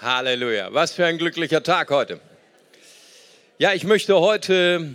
Halleluja. Was für ein glücklicher Tag heute. Ja, ich möchte heute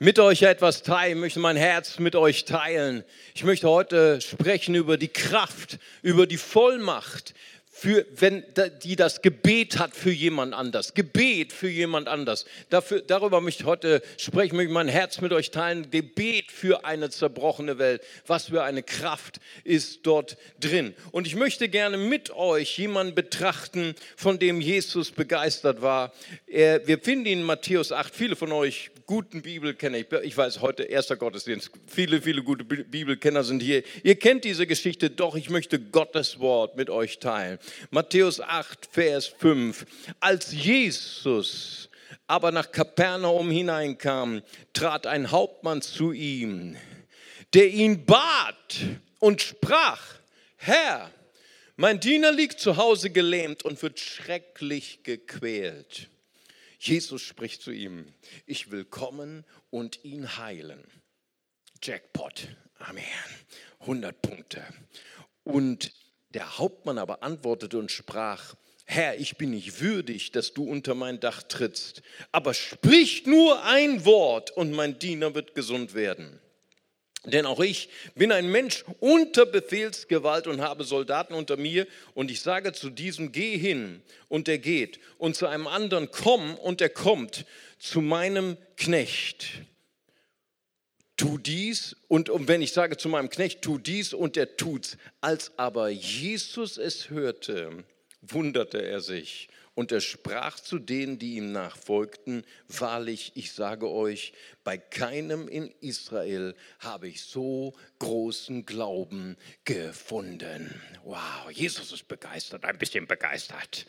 mit euch etwas teilen, möchte mein Herz mit euch teilen. Ich möchte heute sprechen über die Kraft, über die Vollmacht, für, wenn die das Gebet hat für jemand anders. Gebet für jemand anders. Dafür, darüber möchte ich heute sprechen, möchte mein Herz mit euch teilen. Gebet für eine zerbrochene Welt. Was für eine Kraft ist dort drin. Und ich möchte gerne mit euch jemanden betrachten, von dem Jesus begeistert war. Er, wir finden ihn in Matthäus 8. Viele von euch guten Bibelkenner, ich, weiß heute erster Gottesdienst, viele, viele gute Bibelkenner sind hier. Ihr kennt diese Geschichte, doch ich möchte Gottes Wort mit euch teilen. Matthäus 8, Vers 5. Als Jesus aber nach Kapernaum hineinkam, trat ein Hauptmann zu ihm, der ihn bat und sprach, Herr, mein Diener liegt zu Hause gelähmt und wird schrecklich gequält. Jesus spricht zu ihm, ich will kommen und ihn heilen. Jackpot, Amen. 100 Punkte. Und der Hauptmann aber antwortete und sprach, Herr, ich bin nicht würdig, dass du unter mein Dach trittst, aber sprich nur ein Wort und mein Diener wird gesund werden. Denn auch ich bin ein Mensch unter Befehlsgewalt und habe Soldaten unter mir. Und ich sage zu diesem, geh hin und er geht. Und zu einem anderen, komm und er kommt. Zu meinem Knecht, tu dies. Und, und wenn ich sage zu meinem Knecht, tu dies und er tut's. Als aber Jesus es hörte, wunderte er sich und er sprach zu denen, die ihm nachfolgten, wahrlich, ich sage euch, bei keinem in Israel habe ich so großen Glauben gefunden. Wow, Jesus ist begeistert, ein bisschen begeistert,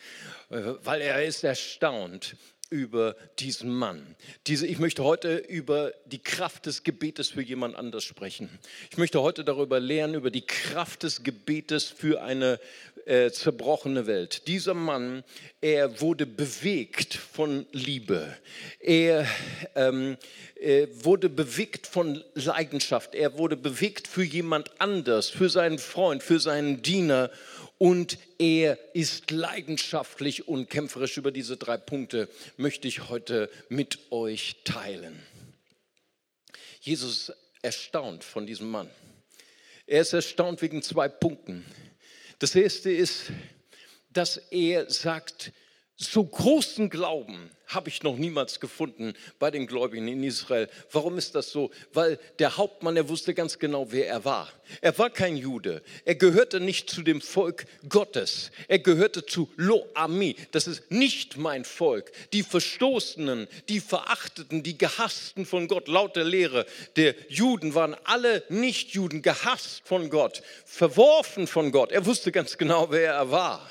äh, weil er ist erstaunt über diesen Mann. Diese, ich möchte heute über die Kraft des Gebetes für jemand anders sprechen. Ich möchte heute darüber lernen, über die Kraft des Gebetes für eine äh, zerbrochene Welt. Dieser Mann, er wurde bewegt von Liebe. Er ähm, äh, wurde bewegt von Leidenschaft. Er wurde bewegt für jemand anders, für seinen Freund, für seinen Diener und er ist leidenschaftlich und kämpferisch. Über diese drei Punkte möchte ich heute mit euch teilen. Jesus ist erstaunt von diesem Mann. Er ist erstaunt wegen zwei Punkten. Das erste ist, dass er sagt, so großen Glauben habe ich noch niemals gefunden bei den Gläubigen in Israel. Warum ist das so? Weil der Hauptmann, er wusste ganz genau, wer er war. Er war kein Jude. Er gehörte nicht zu dem Volk Gottes. Er gehörte zu Lo-Ami. Das ist nicht mein Volk. Die Verstoßenen, die Verachteten, die Gehassten von Gott. Laut der Lehre der Juden waren alle Nichtjuden gehasst von Gott, verworfen von Gott. Er wusste ganz genau, wer er war.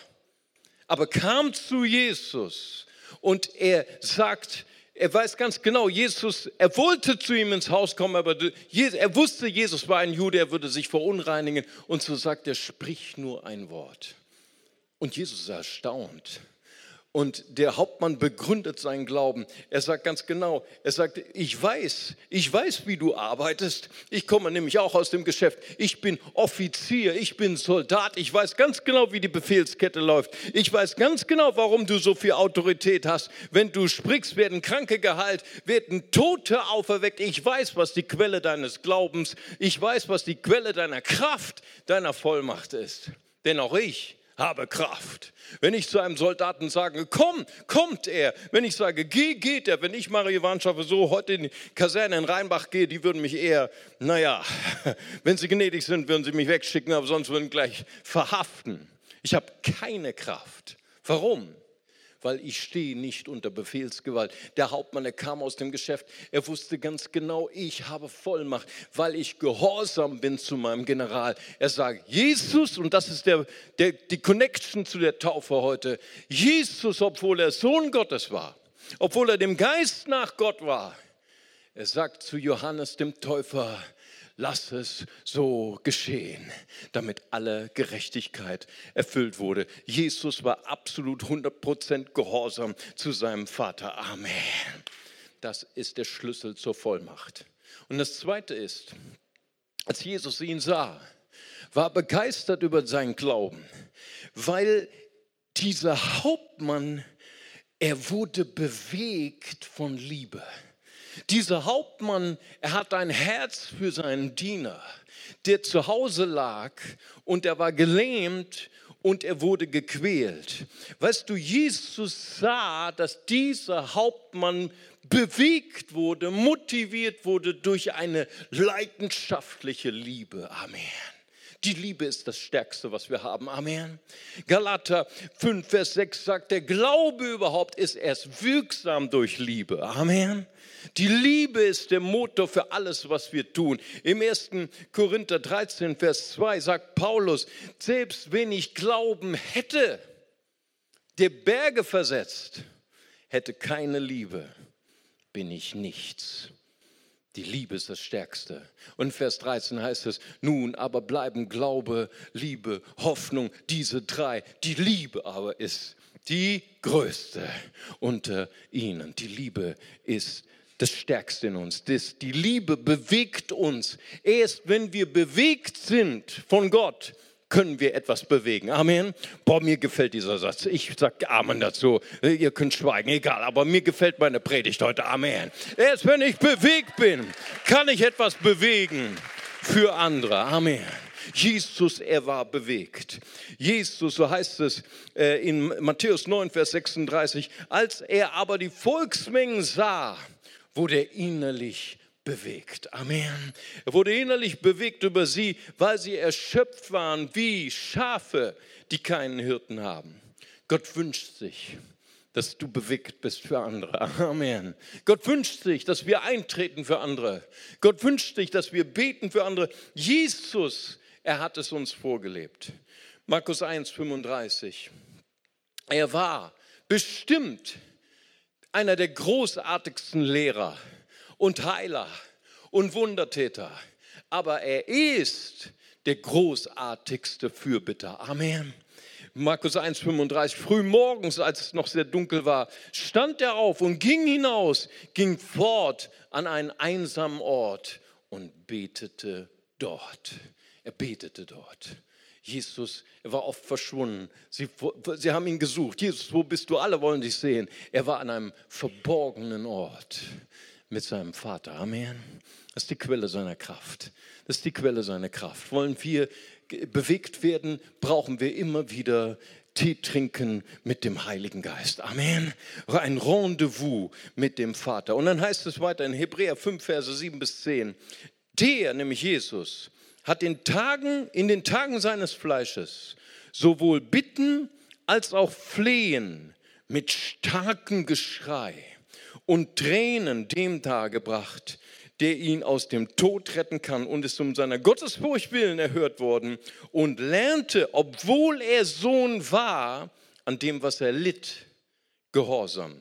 Aber kam zu Jesus und er sagt, er weiß ganz genau, Jesus, er wollte zu ihm ins Haus kommen, aber er wusste, Jesus war ein Jude, er würde sich verunreinigen. Und so sagt er, sprich nur ein Wort. Und Jesus ist erstaunt. Und der Hauptmann begründet seinen Glauben. Er sagt ganz genau, er sagt, ich weiß, ich weiß, wie du arbeitest. Ich komme nämlich auch aus dem Geschäft. Ich bin Offizier, ich bin Soldat. Ich weiß ganz genau, wie die Befehlskette läuft. Ich weiß ganz genau, warum du so viel Autorität hast. Wenn du sprichst, werden Kranke geheilt, werden Tote auferweckt. Ich weiß, was die Quelle deines Glaubens, ich weiß, was die Quelle deiner Kraft, deiner Vollmacht ist. Denn auch ich habe Kraft. Wenn ich zu einem Soldaten sage, komm, kommt er. Wenn ich sage, geh, geht er. Wenn ich Mario Warnschaffe so heute in die Kaserne in Rheinbach gehe, die würden mich eher, naja, wenn sie gnädig sind, würden sie mich wegschicken, aber sonst würden gleich verhaften. Ich habe keine Kraft. Warum? Weil ich stehe nicht unter Befehlsgewalt. Der Hauptmann, der kam aus dem Geschäft, er wusste ganz genau, ich habe Vollmacht, weil ich gehorsam bin zu meinem General. Er sagt, Jesus, und das ist der, der, die Connection zu der Taufe heute, Jesus, obwohl er Sohn Gottes war, obwohl er dem Geist nach Gott war, er sagt zu Johannes dem Täufer, lass es so geschehen, damit alle Gerechtigkeit erfüllt wurde. Jesus war absolut 100% gehorsam zu seinem Vater. Amen. Das ist der Schlüssel zur Vollmacht. Und das Zweite ist, als Jesus ihn sah, war begeistert über seinen Glauben, weil dieser Hauptmann, er wurde bewegt von Liebe. Dieser Hauptmann, er hat ein Herz für seinen Diener, der zu Hause lag und er war gelähmt und er wurde gequält. Weißt du, Jesus sah, dass dieser Hauptmann bewegt wurde, motiviert wurde durch eine leidenschaftliche Liebe. Amen. Die Liebe ist das Stärkste, was wir haben. Amen. Galater 5, Vers 6 sagt, der Glaube überhaupt ist erst wirksam durch Liebe. Amen. Die Liebe ist der Motor für alles, was wir tun. Im 1. Korinther 13, Vers 2 sagt Paulus, selbst wenn ich Glauben hätte, der Berge versetzt, hätte keine Liebe, bin ich nichts. Die Liebe ist das Stärkste. Und Vers 13 heißt es, nun aber bleiben Glaube, Liebe, Hoffnung, diese drei. Die Liebe aber ist die größte unter ihnen. Die Liebe ist das Stärkste in uns. Das, die Liebe bewegt uns. Erst wenn wir bewegt sind von Gott, können wir etwas bewegen. Amen. Boah, mir gefällt dieser Satz. Ich sage Amen dazu. Ihr könnt schweigen, egal. Aber mir gefällt meine Predigt heute. Amen. Erst wenn ich bewegt bin, kann ich etwas bewegen für andere. Amen. Jesus, er war bewegt. Jesus, so heißt es äh, in Matthäus 9, Vers 36, als er aber die Volksmengen sah, wurde er innerlich bewegt. Amen. Er wurde innerlich bewegt über sie, weil sie erschöpft waren wie Schafe, die keinen Hirten haben. Gott wünscht sich, dass du bewegt bist für andere. Amen. Gott wünscht sich, dass wir eintreten für andere. Gott wünscht sich, dass wir beten für andere. Jesus, er hat es uns vorgelebt. Markus 1, 35. Er war bestimmt einer der großartigsten Lehrer und Heiler und Wundertäter. Aber er ist der großartigste Fürbitter. Amen. Markus 1,35, früh morgens, als es noch sehr dunkel war, stand er auf und ging hinaus, ging fort an einen einsamen Ort und betete dort. Er betete dort. Jesus, er war oft verschwunden. Sie, sie haben ihn gesucht. Jesus, wo bist du? Alle wollen dich sehen. Er war an einem verborgenen Ort mit seinem Vater. Amen. Das ist die Quelle seiner Kraft. Das ist die Quelle seiner Kraft. Wollen wir bewegt werden, brauchen wir immer wieder Tee trinken mit dem Heiligen Geist. Amen. Ein Rendezvous mit dem Vater. Und dann heißt es weiter in Hebräer 5, Verse 7 bis 10. Der, nämlich Jesus, hat in, Tagen, in den Tagen seines Fleisches sowohl Bitten als auch Flehen mit starkem Geschrei und Tränen dem dargebracht, der ihn aus dem Tod retten kann und ist um seiner Gottesfurcht willen erhört worden und lernte, obwohl er Sohn war, an dem, was er litt, Gehorsam.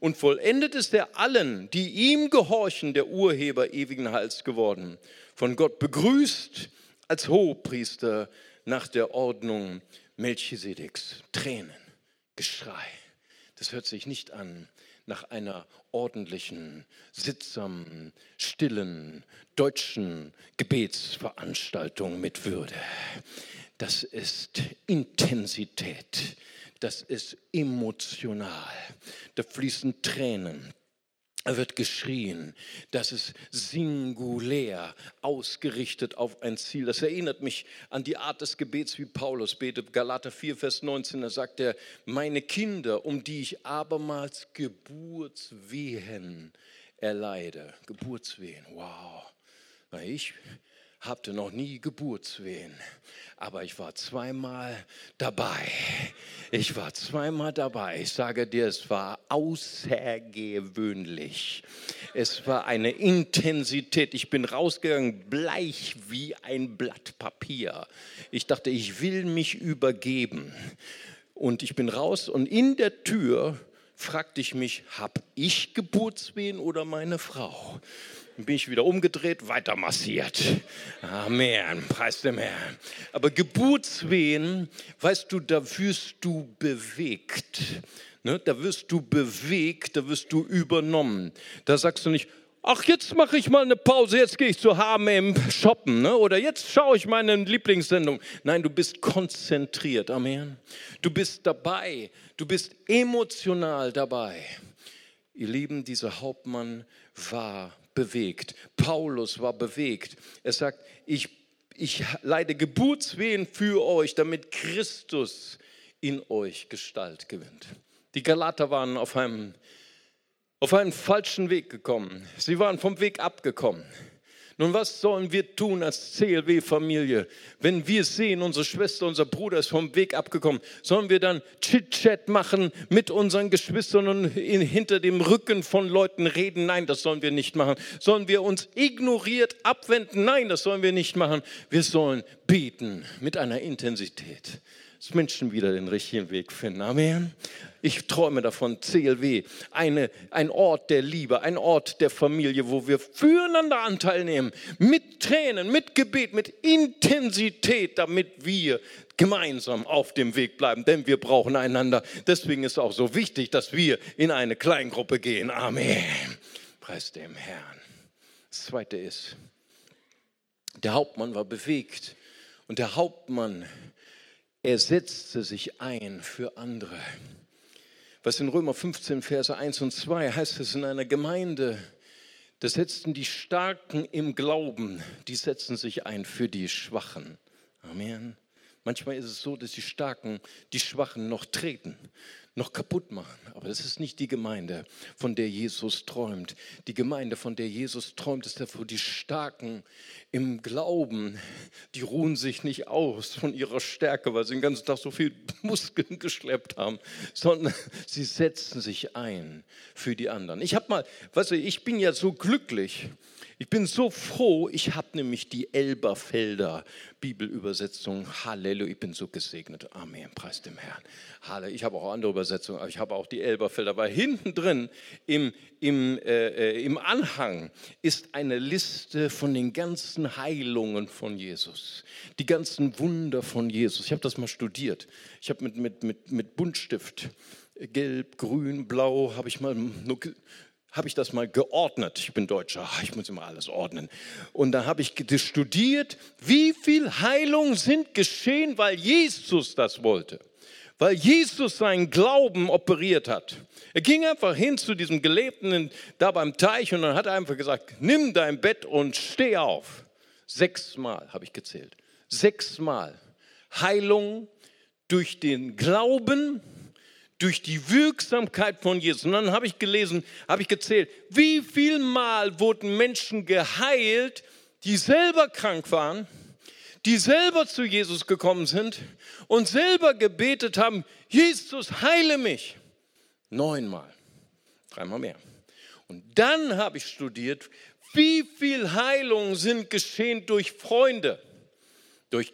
Und vollendet ist er allen, die ihm gehorchen, der Urheber ewigen Heils geworden. Von Gott begrüßt als Hohepriester nach der Ordnung Melchisedeks. Tränen, Geschrei. Das hört sich nicht an nach einer ordentlichen, sittsamen, stillen, deutschen Gebetsveranstaltung mit Würde. Das ist Intensität, das ist emotional. Da fließen Tränen, wird geschrien. Das ist singulär ausgerichtet auf ein Ziel. Das erinnert mich an die Art des Gebets, wie Paulus betet. Galater 4, Vers 19, da sagt er, meine Kinder, um die ich abermals Geburtswehen erleide. Geburtswehen, wow. Na, ich hatte noch nie Geburtswehen, aber ich war zweimal dabei. Ich war zweimal dabei. Ich sage dir, es war außergewöhnlich. Es war eine Intensität. Ich bin rausgegangen, bleich wie ein Blatt Papier. Ich dachte, ich will mich übergeben. Und ich bin raus und in der Tür fragte ich mich, habe ich Geburtswehen oder meine Frau? Bin ich wieder umgedreht, weiter massiert. Amen, preis dem Herrn. Aber Geburtswehen, weißt du, da wirst du bewegt. Ne? Da wirst du bewegt, da wirst du übernommen. Da sagst du nicht, ach, jetzt mache ich mal eine Pause, jetzt gehe ich zu H&M shoppen ne? oder jetzt schaue ich meine Lieblingssendung. Nein, du bist konzentriert, Amen. Du bist dabei, du bist emotional dabei. Ihr Lieben, dieser Hauptmann war bewegt. Paulus war bewegt. Er sagt, ich, ich leide Geburtswehen für euch, damit Christus in euch Gestalt gewinnt. Die Galater waren auf einem auf einen falschen Weg gekommen. Sie waren vom Weg abgekommen. Nun, was sollen wir tun als CLW-Familie, wenn wir sehen, unsere Schwester, unser Bruder ist vom Weg abgekommen? Sollen wir dann Chit-Chat machen mit unseren Geschwistern und in, hinter dem Rücken von Leuten reden? Nein, das sollen wir nicht machen. Sollen wir uns ignoriert abwenden? Nein, das sollen wir nicht machen. Wir sollen beten mit einer Intensität dass Menschen wieder den richtigen Weg finden. Amen. Ich träume davon, CLW, eine, ein Ort der Liebe, ein Ort der Familie, wo wir füreinander Anteil nehmen, mit Tränen, mit Gebet, mit Intensität, damit wir gemeinsam auf dem Weg bleiben, denn wir brauchen einander. Deswegen ist es auch so wichtig, dass wir in eine Kleingruppe gehen. Amen. Preis dem Herrn. Das Zweite ist, der Hauptmann war bewegt und der Hauptmann er setzte sich ein für andere. Was in Römer 15, Verse 1 und 2 heißt es in einer Gemeinde, da setzten die Starken im Glauben, die setzen sich ein für die Schwachen. Amen. Manchmal ist es so, dass die Starken die Schwachen noch treten noch kaputt machen. Aber das ist nicht die Gemeinde, von der Jesus träumt. Die Gemeinde, von der Jesus träumt, ist dafür die Starken im Glauben. Die ruhen sich nicht aus von ihrer Stärke, weil sie den ganzen Tag so viel Muskeln geschleppt haben, sondern sie setzen sich ein für die anderen. Ich habe mal, weißt du, ich bin ja so glücklich, ich bin so froh, ich habe nämlich die Elberfelder Bibelübersetzung. Halleluja, ich bin so gesegnet. Amen, preis dem Herrn. Halleluja, ich habe auch andere Übersetzungen, aber ich habe auch die Elberfelder. Weil hinten drin im, im, äh, äh, im Anhang ist eine Liste von den ganzen Heilungen von Jesus. Die ganzen Wunder von Jesus. Ich habe das mal studiert. Ich habe mit, mit, mit, mit Buntstift gelb, grün, blau, habe ich mal nur habe ich das mal geordnet. Ich bin Deutscher, ich muss immer alles ordnen. Und da habe ich studiert, wie viel Heilung sind geschehen, weil Jesus das wollte. Weil Jesus seinen Glauben operiert hat. Er ging einfach hin zu diesem Gelebten da beim Teich und dann hat er einfach gesagt, nimm dein Bett und steh auf. Sechsmal habe ich gezählt. Sechsmal. Heilung durch den Glauben durch die Wirksamkeit von Jesus. Und dann habe ich gelesen, habe ich gezählt, wie viel Mal wurden Menschen geheilt, die selber krank waren, die selber zu Jesus gekommen sind und selber gebetet haben, Jesus, heile mich. Neunmal, dreimal mehr. Und dann habe ich studiert, wie viel Heilung sind geschehen durch Freunde, durch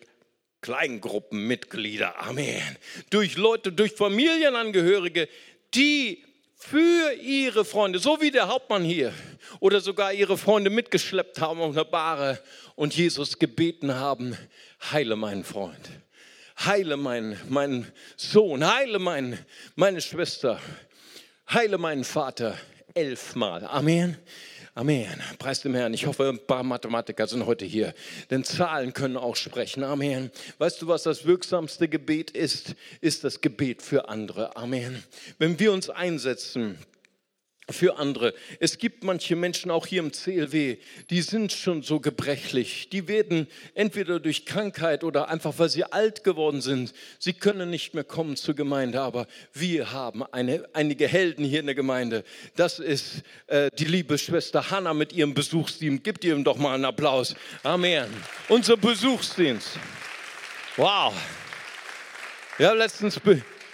Kleingruppenmitglieder, Amen, durch Leute, durch Familienangehörige, die für ihre Freunde, so wie der Hauptmann hier, oder sogar ihre Freunde mitgeschleppt haben auf einer Bahre und Jesus gebeten haben, heile meinen Freund, heile meinen, meinen Sohn, heile mein, meine Schwester, heile meinen Vater elfmal. Amen. Amen. Preis dem Herrn. Ich hoffe, ein paar Mathematiker sind heute hier, denn Zahlen können auch sprechen. Amen. Weißt du, was das wirksamste Gebet ist? Ist das Gebet für andere. Amen. Wenn wir uns einsetzen, für andere. Es gibt manche Menschen auch hier im CLW, die sind schon so gebrechlich. Die werden entweder durch Krankheit oder einfach, weil sie alt geworden sind, sie können nicht mehr kommen zur Gemeinde. Aber wir haben eine, einige Helden hier in der Gemeinde. Das ist äh, die liebe Schwester Hanna mit ihrem Besuchsdienst. Gebt ihr ihm doch mal einen Applaus. Amen. Unser Besuchsdienst. Wow. Ja, letztens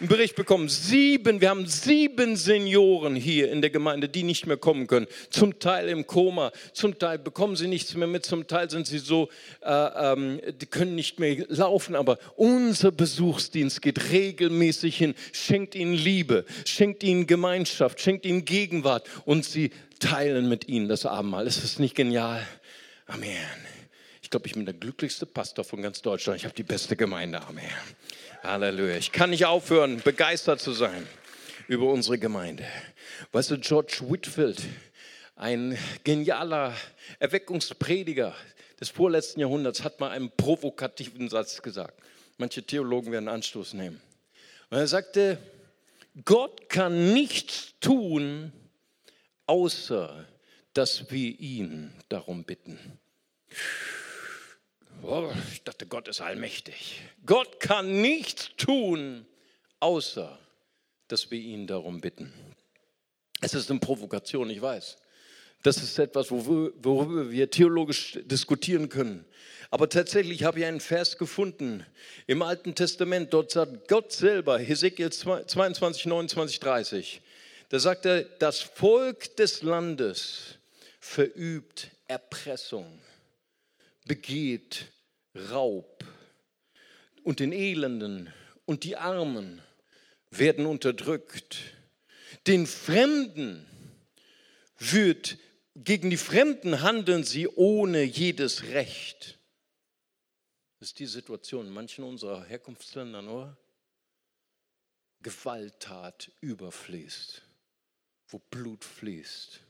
einen Bericht bekommen, sieben, wir haben sieben Senioren hier in der Gemeinde, die nicht mehr kommen können. Zum Teil im Koma, zum Teil bekommen sie nichts mehr mit, zum Teil sind sie so, äh, ähm, die können nicht mehr laufen. Aber unser Besuchsdienst geht regelmäßig hin, schenkt ihnen Liebe, schenkt ihnen Gemeinschaft, schenkt ihnen Gegenwart und sie teilen mit ihnen das Abendmahl. Ist das nicht genial? Amen. Ich glaube, ich bin der glücklichste Pastor von ganz Deutschland. Ich habe die beste Gemeinde. Amen. Halleluja. Ich kann nicht aufhören, begeistert zu sein über unsere Gemeinde. Weißt du, George Whitfield, Ein genialer Erweckungsprediger des vorletzten Jahrhunderts hat mal einen provokativen Satz gesagt. Manche Theologen werden Anstoß nehmen. Und er sagte, Gott kann nichts tun, außer dass wir ihn darum bitten. Oh, ich dachte, Gott ist allmächtig. Gott kann nichts tun, außer dass wir ihn darum bitten. Es ist eine Provokation, ich weiß. Das ist etwas, worüber wir theologisch diskutieren können. Aber tatsächlich habe ich einen Vers gefunden im Alten Testament. Dort sagt Gott selber, Hesekiel 22, 29, 30. Da sagt er, das Volk des Landes verübt Erpressung, begeht Raub und den Elenden und die Armen werden unterdrückt. Den Fremden wird, gegen die Fremden handeln sie ohne jedes Recht. Das ist die Situation in manchen unserer Herkunftsländer, oder? Gewalttat überfließt, wo Blut fließt,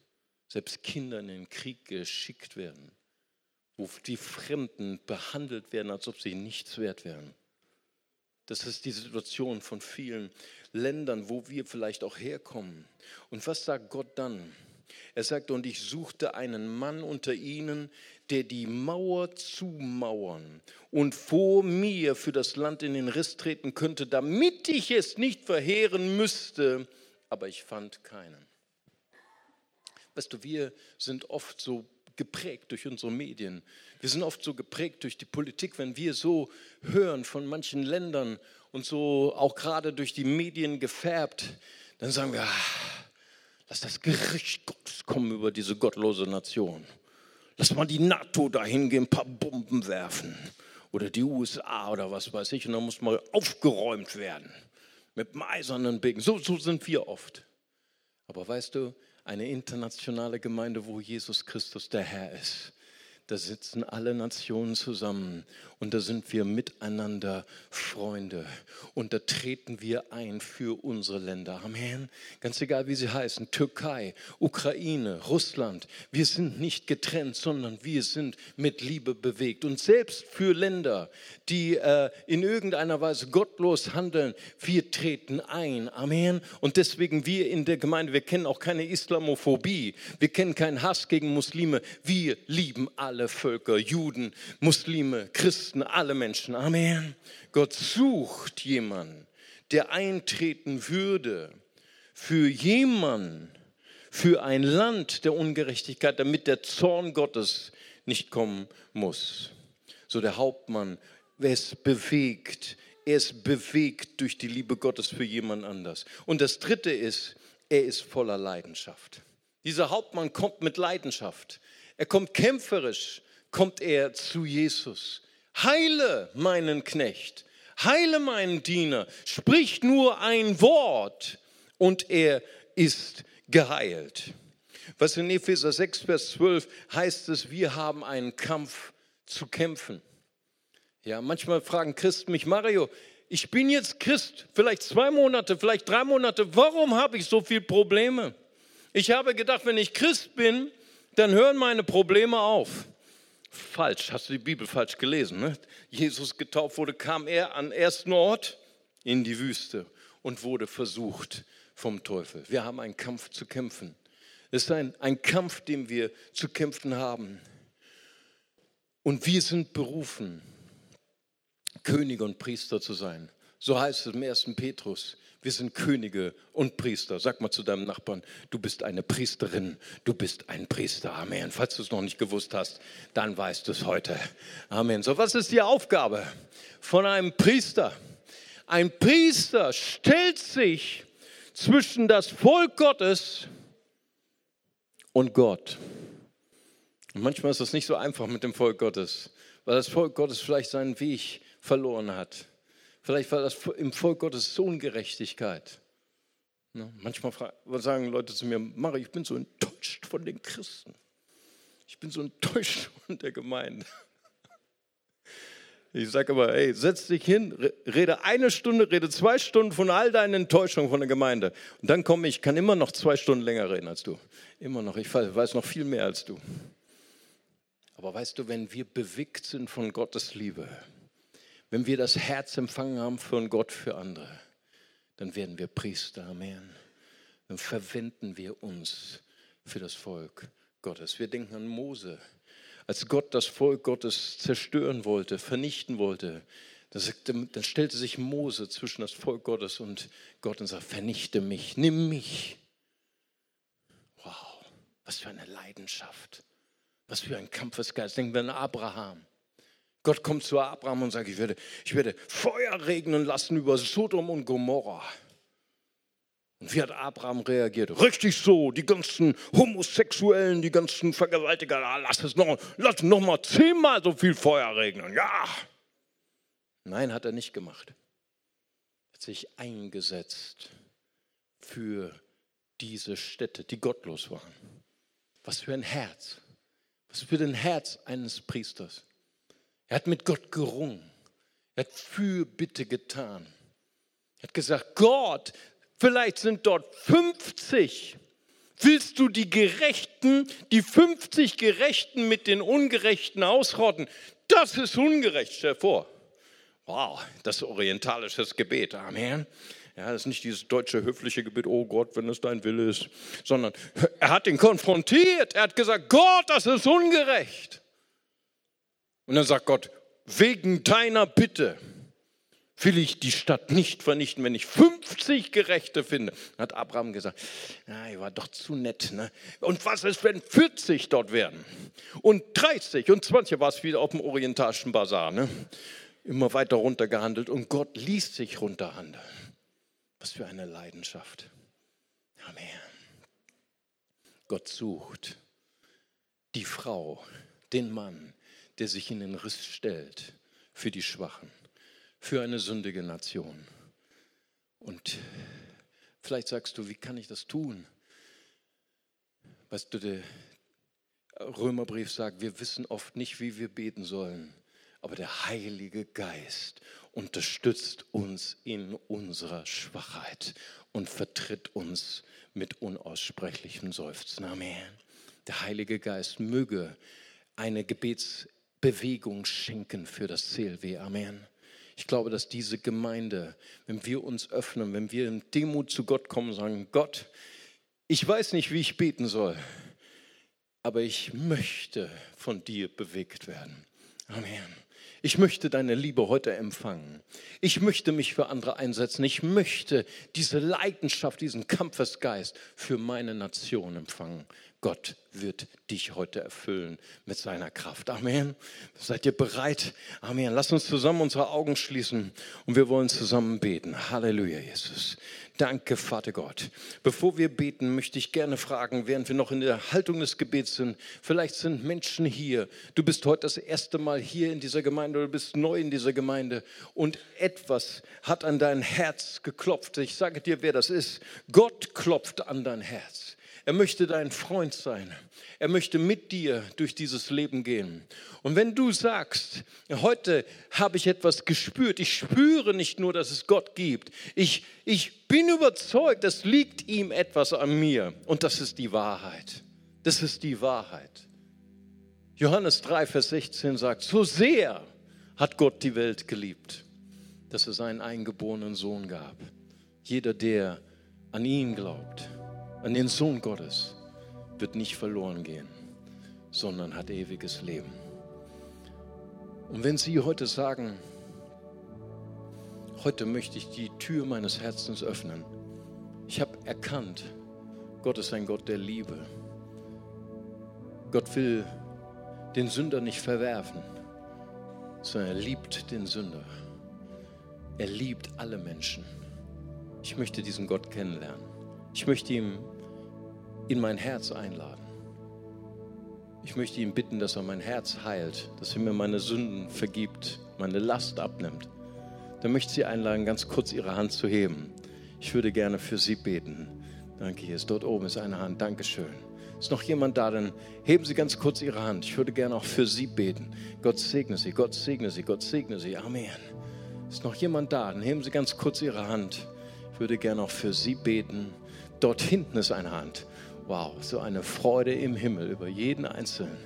selbst Kinder in den Krieg geschickt werden, wo die Fremden behandelt werden, als ob sie nichts wert wären. Das ist die Situation von vielen Ländern, wo wir vielleicht auch herkommen. Und was sagt Gott dann? Er sagt, und ich suchte einen Mann unter ihnen, der die Mauer zumauern und vor mir für das Land in den Riss treten könnte, damit ich es nicht verheeren müsste. Aber ich fand keinen. Weißt du, wir sind oft so geprägt durch unsere Medien. Wir sind oft so geprägt durch die Politik, wenn wir so hören von manchen Ländern und so auch gerade durch die Medien gefärbt, dann sagen wir, ah, lass das Gericht Gottes kommen über diese gottlose Nation. Lass mal die NATO dahin gehen, ein paar Bomben werfen. Oder die USA oder was weiß ich. Und dann muss mal aufgeräumt werden. Mit dem eisernen Begen. So, so sind wir oft. Aber weißt du, eine internationale Gemeinde, wo Jesus Christus der Herr ist. Da sitzen alle Nationen zusammen und da sind wir miteinander Freunde und da treten wir ein für unsere Länder. Amen. Ganz egal, wie sie heißen, Türkei, Ukraine, Russland. Wir sind nicht getrennt, sondern wir sind mit Liebe bewegt. Und selbst für Länder, die äh, in irgendeiner Weise gottlos handeln, wir treten ein. Amen. Und deswegen wir in der Gemeinde, wir kennen auch keine Islamophobie, wir kennen keinen Hass gegen Muslime, wir lieben alle alle Völker, Juden, Muslime, Christen, alle Menschen. Amen. Gott sucht jemanden, der eintreten würde für jemanden, für ein Land der Ungerechtigkeit, damit der Zorn Gottes nicht kommen muss. So der Hauptmann, wer es bewegt, er ist bewegt durch die Liebe Gottes für jemand anders. Und das Dritte ist, er ist voller Leidenschaft. Dieser Hauptmann kommt mit Leidenschaft. Er kommt kämpferisch, kommt er zu Jesus. Heile meinen Knecht, heile meinen Diener, sprich nur ein Wort und er ist geheilt. Was in Epheser 6, Vers 12 heißt es, wir haben einen Kampf zu kämpfen. Ja, manchmal fragen Christen mich, Mario, ich bin jetzt Christ, vielleicht zwei Monate, vielleicht drei Monate, warum habe ich so viele Probleme? Ich habe gedacht, wenn ich Christ bin, dann hören meine Probleme auf. Falsch, hast du die Bibel falsch gelesen. Ne? Jesus getauft wurde, kam er an ersten Ort in die Wüste und wurde versucht vom Teufel. Wir haben einen Kampf zu kämpfen. Es ist ein, ein Kampf, den wir zu kämpfen haben. Und wir sind berufen, Könige und Priester zu sein. So heißt es im 1. Petrus. Wir sind Könige und Priester. Sag mal zu deinem Nachbarn, du bist eine Priesterin, du bist ein Priester. Amen. Falls du es noch nicht gewusst hast, dann weißt du es heute. Amen. So, was ist die Aufgabe von einem Priester? Ein Priester stellt sich zwischen das Volk Gottes und Gott. Und manchmal ist das nicht so einfach mit dem Volk Gottes, weil das Volk Gottes vielleicht seinen Weg verloren hat. Vielleicht war das im Volk Gottes so Ungerechtigkeit. Ne? Manchmal sagen Leute zu mir, Mari, ich bin so enttäuscht von den Christen. Ich bin so enttäuscht von der Gemeinde. Ich sage aber, hey, setz dich hin, rede eine Stunde, rede zwei Stunden von all deinen Enttäuschungen von der Gemeinde. Und dann komme ich, kann immer noch zwei Stunden länger reden als du. Immer noch, ich weiß noch viel mehr als du. Aber weißt du, wenn wir bewegt sind von Gottes Liebe, wenn wir das Herz empfangen haben für Gott, für andere, dann werden wir Priester, Amen. Dann verwenden wir uns für das Volk Gottes. Wir denken an Mose als Gott das Volk Gottes zerstören wollte, vernichten wollte, dann stellte sich Mose zwischen das Volk Gottes und Gott und sagte, vernichte mich, nimm mich. Wow, was für eine Leidenschaft, was für ein Kampfesgeist. Denken wir an Abraham. Gott kommt zu Abraham und sagt, ich werde, ich werde Feuer regnen lassen über Sodom und Gomorra. Und wie hat Abraham reagiert? Richtig so, die ganzen Homosexuellen, die ganzen Vergewaltiger, lass es noch, lass noch mal zehnmal so viel Feuer regnen. Ja. Nein, hat er nicht gemacht. Er hat sich eingesetzt für diese Städte, die gottlos waren. Was für ein Herz. Was für ein Herz eines Priesters. Er hat mit Gott gerungen. Er hat Fürbitte getan. Er hat gesagt, Gott, Vielleicht sind dort 50. Willst du die Gerechten, die 50 Gerechten mit den Ungerechten ausrotten? Das ist ungerecht, stell vor. Wow, das ist orientalisches Gebet. Amen. Ja, das ist nicht dieses deutsche höfliche Gebet, oh Gott, wenn es dein Wille ist, sondern er hat ihn konfrontiert. Er hat gesagt, Gott, das ist ungerecht. Und dann sagt Gott, wegen deiner Bitte will ich die Stadt nicht vernichten, wenn ich 50 Gerechte finde. Hat Abraham gesagt, ja, ihr war doch zu nett. Ne? Und was ist, wenn 40 dort werden? Und 30 und 20 war es wieder auf dem orientalischen Bazar. Ne? Immer weiter runtergehandelt und Gott ließ sich runterhandeln. Was für eine Leidenschaft. Amen. Gott sucht die Frau, den Mann, der sich in den Riss stellt für die Schwachen für eine sündige Nation. Und vielleicht sagst du, wie kann ich das tun? Weißt du, der Römerbrief sagt, wir wissen oft nicht, wie wir beten sollen, aber der Heilige Geist unterstützt uns in unserer Schwachheit und vertritt uns mit unaussprechlichem Seufzen. Amen. Der Heilige Geist möge eine Gebetsbewegung schenken für das CLW. Amen. Ich glaube, dass diese Gemeinde, wenn wir uns öffnen, wenn wir in Demut zu Gott kommen sagen, Gott, ich weiß nicht, wie ich beten soll, aber ich möchte von dir bewegt werden. Amen. Ich möchte deine Liebe heute empfangen. Ich möchte mich für andere einsetzen. Ich möchte diese Leidenschaft, diesen Kampfesgeist für meine Nation empfangen. Gott wird dich heute erfüllen mit seiner Kraft. Amen. Seid ihr bereit? Amen. Lass uns zusammen unsere Augen schließen und wir wollen zusammen beten. Halleluja, Jesus. Danke, Vater Gott. Bevor wir beten, möchte ich gerne fragen, während wir noch in der Haltung des Gebets sind, vielleicht sind Menschen hier. Du bist heute das erste Mal hier in dieser Gemeinde oder bist neu in dieser Gemeinde und etwas hat an dein Herz geklopft. Ich sage dir, wer das ist. Gott klopft an dein Herz. Er möchte dein Freund sein. Er möchte mit dir durch dieses Leben gehen. Und wenn du sagst, heute habe ich etwas gespürt, ich spüre nicht nur, dass es Gott gibt, ich, ich bin überzeugt, es liegt ihm etwas an mir. Und das ist die Wahrheit. Das ist die Wahrheit. Johannes 3, Vers 16 sagt, so sehr hat Gott die Welt geliebt, dass er seinen eingeborenen Sohn gab. Jeder, der an ihn glaubt, an den Sohn Gottes wird nicht verloren gehen, sondern hat ewiges Leben. Und wenn Sie heute sagen, heute möchte ich die Tür meines Herzens öffnen, ich habe erkannt, Gott ist ein Gott der Liebe. Gott will den Sünder nicht verwerfen, sondern er liebt den Sünder. Er liebt alle Menschen. Ich möchte diesen Gott kennenlernen. Ich möchte ihm in mein Herz einladen. Ich möchte ihn bitten, dass er mein Herz heilt, dass er mir meine Sünden vergibt, meine Last abnimmt. Dann möchte ich Sie einladen, ganz kurz Ihre Hand zu heben. Ich würde gerne für Sie beten. Danke, hier ist dort oben ist eine Hand. Dankeschön. Ist noch jemand da? Dann heben Sie ganz kurz Ihre Hand. Ich würde gerne auch für Sie beten. Gott segne Sie, Gott segne Sie, Gott segne Sie. Amen. Ist noch jemand da? Dann heben Sie ganz kurz Ihre Hand. Ich würde gerne auch für Sie beten. Dort hinten ist eine Hand. Wow, so eine Freude im Himmel über jeden Einzelnen.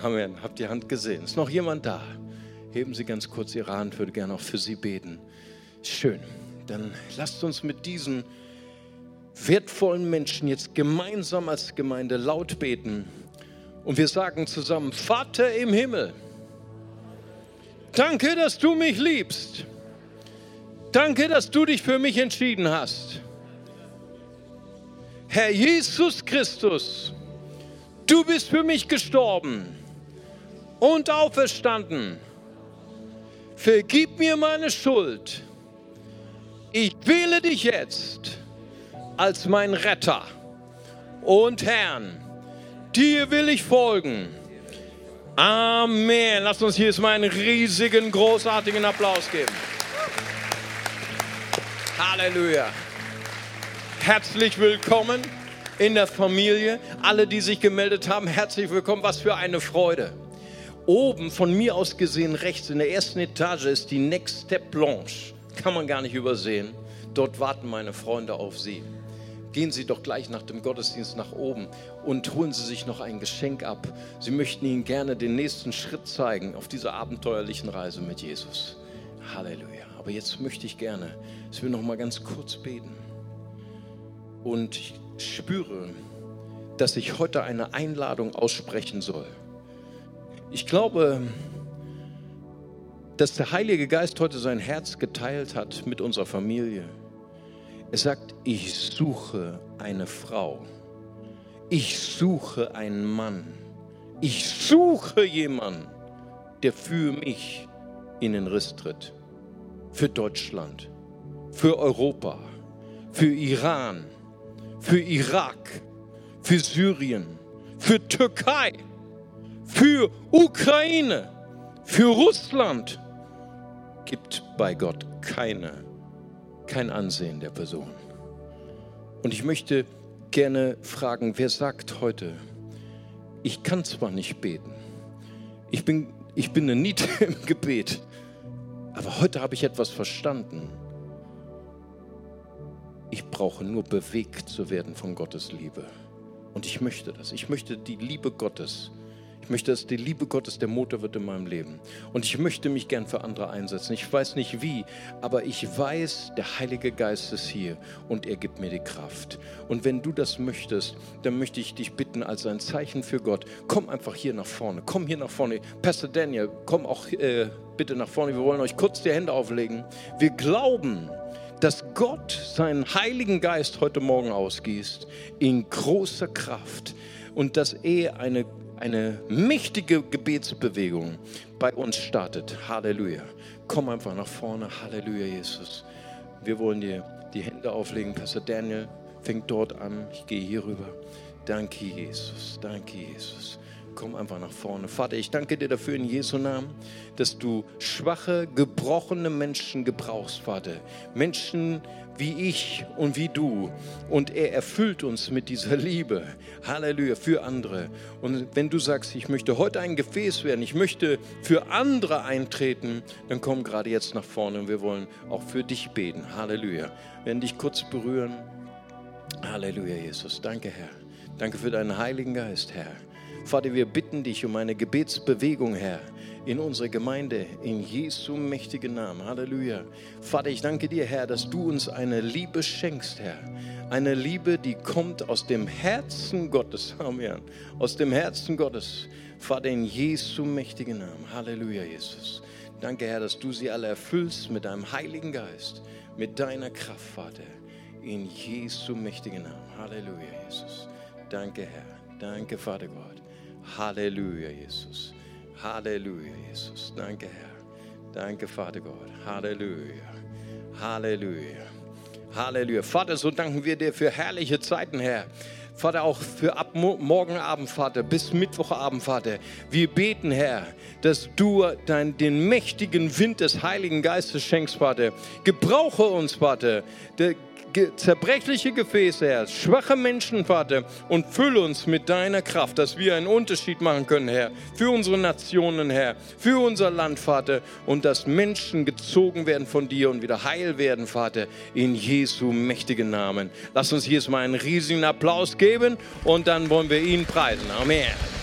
Amen. Habt ihr Hand gesehen? Ist noch jemand da? Heben Sie ganz kurz Ihre Hand. Würde gerne auch für Sie beten. Schön. Dann lasst uns mit diesen wertvollen Menschen jetzt gemeinsam als Gemeinde laut beten. Und wir sagen zusammen, Vater im Himmel, danke, dass du mich liebst. Danke, dass du dich für mich entschieden hast. Herr Jesus Christus, du bist für mich gestorben und auferstanden. Vergib mir meine Schuld. Ich wähle dich jetzt als mein Retter und Herrn. Dir will ich folgen. Amen. Lasst uns hier jetzt mal einen riesigen, großartigen Applaus geben. Halleluja. Herzlich willkommen in der Familie. Alle, die sich gemeldet haben, herzlich willkommen. Was für eine Freude. Oben von mir aus gesehen rechts in der ersten Etage ist die Next Step Blanche. Kann man gar nicht übersehen. Dort warten meine Freunde auf Sie gehen Sie doch gleich nach dem Gottesdienst nach oben und holen Sie sich noch ein Geschenk ab. Sie möchten Ihnen gerne den nächsten Schritt zeigen auf dieser abenteuerlichen Reise mit Jesus. Halleluja. Aber jetzt möchte ich gerne, dass wir noch mal ganz kurz beten. Und ich spüre, dass ich heute eine Einladung aussprechen soll. Ich glaube, dass der Heilige Geist heute sein Herz geteilt hat mit unserer Familie er sagt, ich suche eine Frau. Ich suche einen Mann. Ich suche jemanden, der für mich in den Riss tritt. Für Deutschland, für Europa, für Iran, für Irak, für Syrien, für Türkei, für Ukraine, für Russland. Gibt bei Gott keine kein Ansehen der Person. Und ich möchte gerne fragen, wer sagt heute, ich kann zwar nicht beten, ich bin, ich bin eine Niete im Gebet, aber heute habe ich etwas verstanden. Ich brauche nur bewegt zu werden von Gottes Liebe. Und ich möchte das. Ich möchte die Liebe Gottes ich möchte, dass die Liebe Gottes der Motor wird in meinem Leben. Und ich möchte mich gern für andere einsetzen. Ich weiß nicht wie, aber ich weiß, der Heilige Geist ist hier und er gibt mir die Kraft. Und wenn du das möchtest, dann möchte ich dich bitten als ein Zeichen für Gott, komm einfach hier nach vorne. Komm hier nach vorne. Pastor Daniel, komm auch äh, bitte nach vorne. Wir wollen euch kurz die Hände auflegen. Wir glauben, dass Gott seinen Heiligen Geist heute Morgen ausgießt in großer Kraft und dass er eine eine mächtige Gebetsbewegung bei uns startet. Halleluja. Komm einfach nach vorne. Halleluja, Jesus. Wir wollen dir die Hände auflegen. Pastor Daniel fängt dort an. Ich gehe hier rüber. Danke, Jesus. Danke, Jesus. Komm einfach nach vorne. Vater, ich danke dir dafür in Jesu Namen, dass du schwache, gebrochene Menschen gebrauchst, Vater. Menschen, wie ich und wie du. Und er erfüllt uns mit dieser Liebe. Halleluja, für andere. Und wenn du sagst, ich möchte heute ein Gefäß werden, ich möchte für andere eintreten, dann komm gerade jetzt nach vorne und wir wollen auch für dich beten. Halleluja. Wir werden dich kurz berühren. Halleluja, Jesus. Danke, Herr. Danke für deinen Heiligen Geist, Herr. Vater, wir bitten dich um eine Gebetsbewegung, Herr in unsere Gemeinde, in Jesu mächtigen Namen. Halleluja. Vater, ich danke dir, Herr, dass du uns eine Liebe schenkst, Herr. Eine Liebe, die kommt aus dem Herzen Gottes. Amen. Aus dem Herzen Gottes. Vater, in Jesu mächtigen Namen. Halleluja, Jesus. Danke, Herr, dass du sie alle erfüllst mit deinem Heiligen Geist, mit deiner Kraft, Vater. In Jesu mächtigen Namen. Halleluja, Jesus. Danke, Herr. Danke, Vater Gott. Halleluja, Jesus. Halleluja, Jesus. Danke, Herr. Danke, Vater Gott. Halleluja. Halleluja. Halleluja. Vater, so danken wir dir für herrliche Zeiten, Herr. Vater, auch für ab morgen Abend, Vater, bis Mittwochabend, Vater. Wir beten, Herr, dass du dein, den mächtigen Wind des Heiligen Geistes schenkst, Vater. Gebrauche uns, Vater. Zerbrechliche Gefäße, Herr, schwache Menschen, Vater, und fülle uns mit deiner Kraft, dass wir einen Unterschied machen können, Herr, für unsere Nationen, Herr, für unser Land, Vater, und dass Menschen gezogen werden von dir und wieder heil werden, Vater, in Jesu mächtigen Namen. Lass uns hier mal einen riesigen Applaus geben und dann wollen wir ihn preisen. Amen.